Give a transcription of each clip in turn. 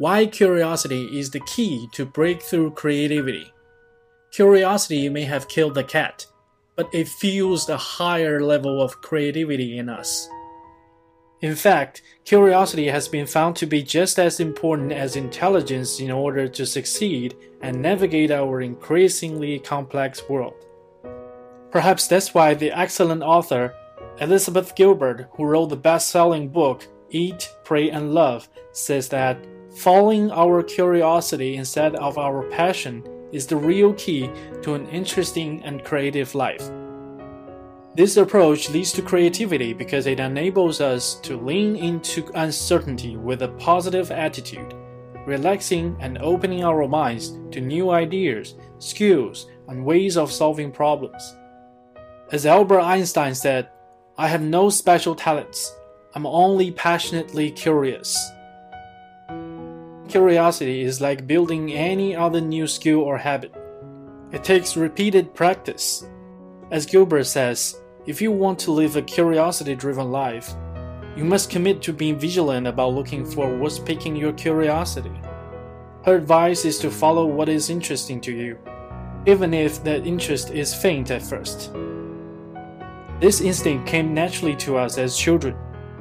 why curiosity is the key to breakthrough creativity. Curiosity may have killed the cat, but it fuels a higher level of creativity in us. In fact, curiosity has been found to be just as important as intelligence in order to succeed and navigate our increasingly complex world. Perhaps that's why the excellent author Elizabeth Gilbert, who wrote the best selling book Eat, Pray, and Love, says that following our curiosity instead of our passion is the real key to an interesting and creative life. This approach leads to creativity because it enables us to lean into uncertainty with a positive attitude, relaxing and opening our minds to new ideas, skills, and ways of solving problems. As Albert Einstein said, I have no special talents, I'm only passionately curious. Curiosity is like building any other new skill or habit. It takes repeated practice. As Gilbert says, if you want to live a curiosity driven life, you must commit to being vigilant about looking for what's piquing your curiosity. Her advice is to follow what is interesting to you, even if that interest is faint at first. This instinct came naturally to us as children,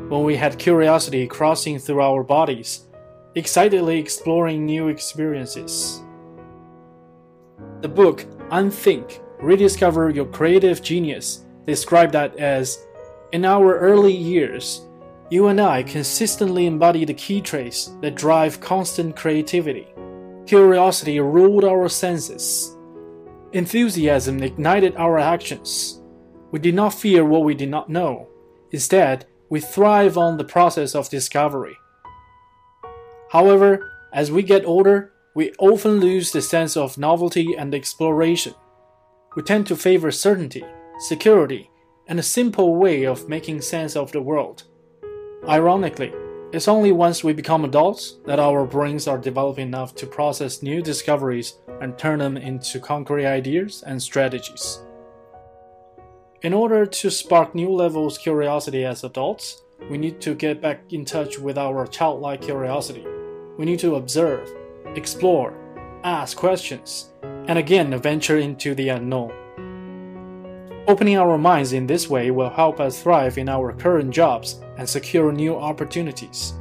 when we had curiosity crossing through our bodies, excitedly exploring new experiences. The book Unthink Rediscover Your Creative Genius describe that as In our early years, you and I consistently embody the key traits that drive constant creativity. Curiosity ruled our senses. Enthusiasm ignited our actions. We did not fear what we did not know. Instead, we thrive on the process of discovery. However, as we get older, we often lose the sense of novelty and exploration. We tend to favor certainty security, and a simple way of making sense of the world. Ironically, it's only once we become adults that our brains are developed enough to process new discoveries and turn them into concrete ideas and strategies. In order to spark new levels of curiosity as adults, we need to get back in touch with our childlike curiosity. We need to observe, explore, ask questions, and again venture into the unknown. Opening our minds in this way will help us thrive in our current jobs and secure new opportunities.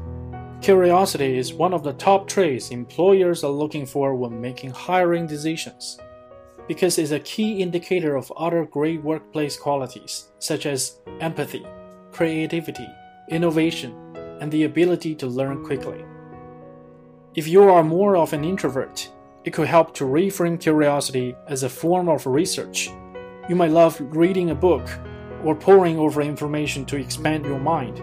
Curiosity is one of the top traits employers are looking for when making hiring decisions, because it's a key indicator of other great workplace qualities such as empathy, creativity, innovation, and the ability to learn quickly. If you are more of an introvert, it could help to reframe curiosity as a form of research you might love reading a book or poring over information to expand your mind.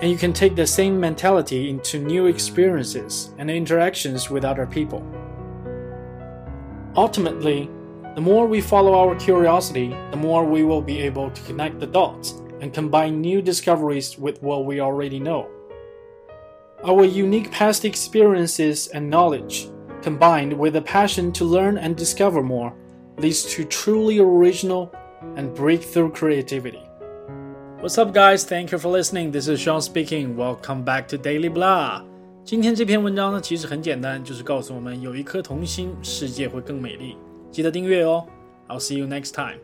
And you can take the same mentality into new experiences and interactions with other people. Ultimately, the more we follow our curiosity, the more we will be able to connect the dots and combine new discoveries with what we already know. Our unique past experiences and knowledge, combined with a passion to learn and discover more, leads to truly original and breakthrough creativity. What's up, guys? Thank you for listening. This is Sean speaking. Welcome back to Daily Blah. 今天这篇文章呢，其实很简单，就是告诉我们有一颗童心，世界会更美丽。记得订阅哦。I'll see you next time.